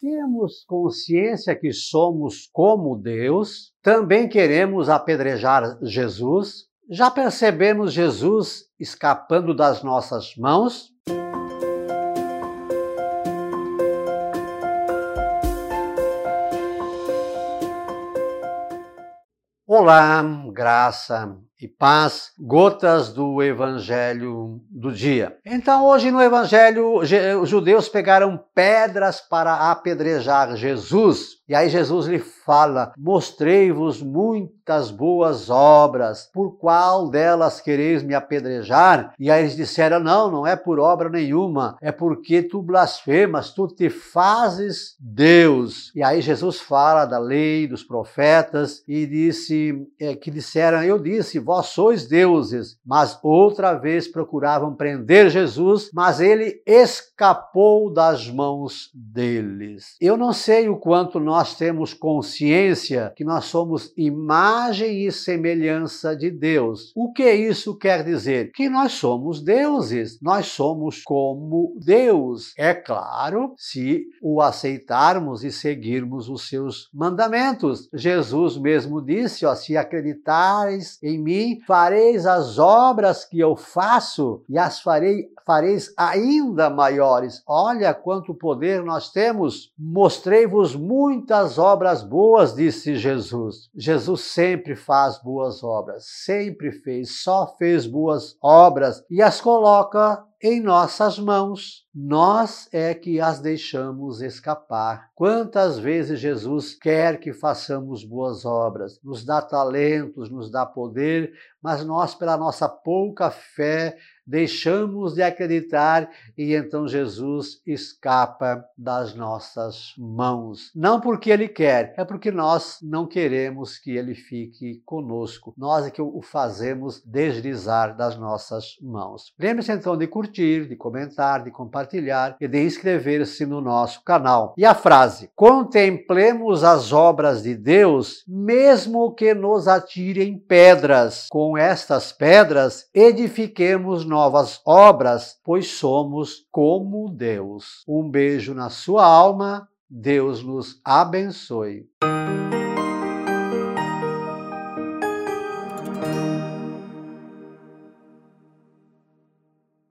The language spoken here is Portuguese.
temos consciência que somos como Deus, também queremos apedrejar Jesus, já percebemos Jesus escapando das nossas mãos? Olá, graça e paz, gotas do Evangelho do dia. Então, hoje no Evangelho, os judeus pegaram pedras para apedrejar Jesus. E aí Jesus lhe fala: Mostrei-vos muitas boas obras, por qual delas quereis me apedrejar? E aí eles disseram: Não, não é por obra nenhuma, é porque tu blasfemas, tu te fazes Deus. E aí Jesus fala da lei, dos profetas, e disse é, que disseram: Eu disse, vós sois deuses. Mas outra vez procuravam prender Jesus, mas ele escapou das mãos deles. Eu não sei o quanto nós temos consciência que nós somos imagem e semelhança de Deus. O que isso quer dizer? Que nós somos deuses, nós somos como Deus. É claro, se o aceitarmos e seguirmos os seus mandamentos. Jesus mesmo disse: ó, se acreditares em mim, mim, fareis as obras que eu faço e as farei, fareis ainda maiores. Olha quanto poder nós temos. Mostrei-vos muitas obras boas, disse Jesus. Jesus sempre faz boas obras, sempre fez, só fez boas obras e as coloca em nossas mãos. Nós é que as deixamos escapar. Quantas vezes Jesus quer que façamos boas obras, nos dá talentos, nos dá poder, mas nós, pela nossa pouca fé, deixamos de acreditar e então Jesus escapa das nossas mãos. Não porque ele quer, é porque nós não queremos que ele fique conosco. Nós é que o fazemos deslizar das nossas mãos. Lembre-se então de curtir, de comentar, de compartilhar e de inscrever-se no nosso canal. E a frase: Contemplemos as obras de Deus, mesmo que nos atirem pedras. Com estas pedras, edifiquemos nós novas obras, pois somos como Deus. Um beijo na sua alma, Deus nos abençoe.